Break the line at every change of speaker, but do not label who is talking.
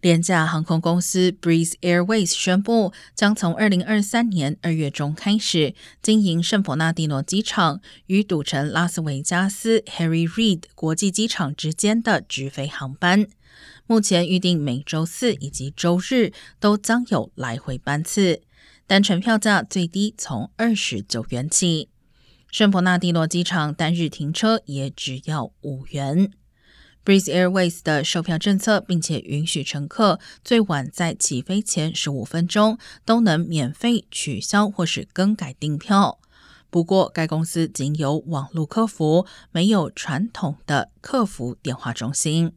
廉价航空公司 Breeze Airways 宣布，将从二零二三年二月中开始经营圣伯纳蒂诺机场与赌城拉斯维加斯 Harry Reid 国际机场之间的直飞航班。目前预定每周四以及周日都将有来回班次，单程票价最低从二十九元起。圣伯纳蒂诺机场单日停车也只要五元。Freeze Airways 的售票政策，并且允许乘客最晚在起飞前十五分钟都能免费取消或是更改订票。不过，该公司仅有网络客服，没有传统的客服电话中心。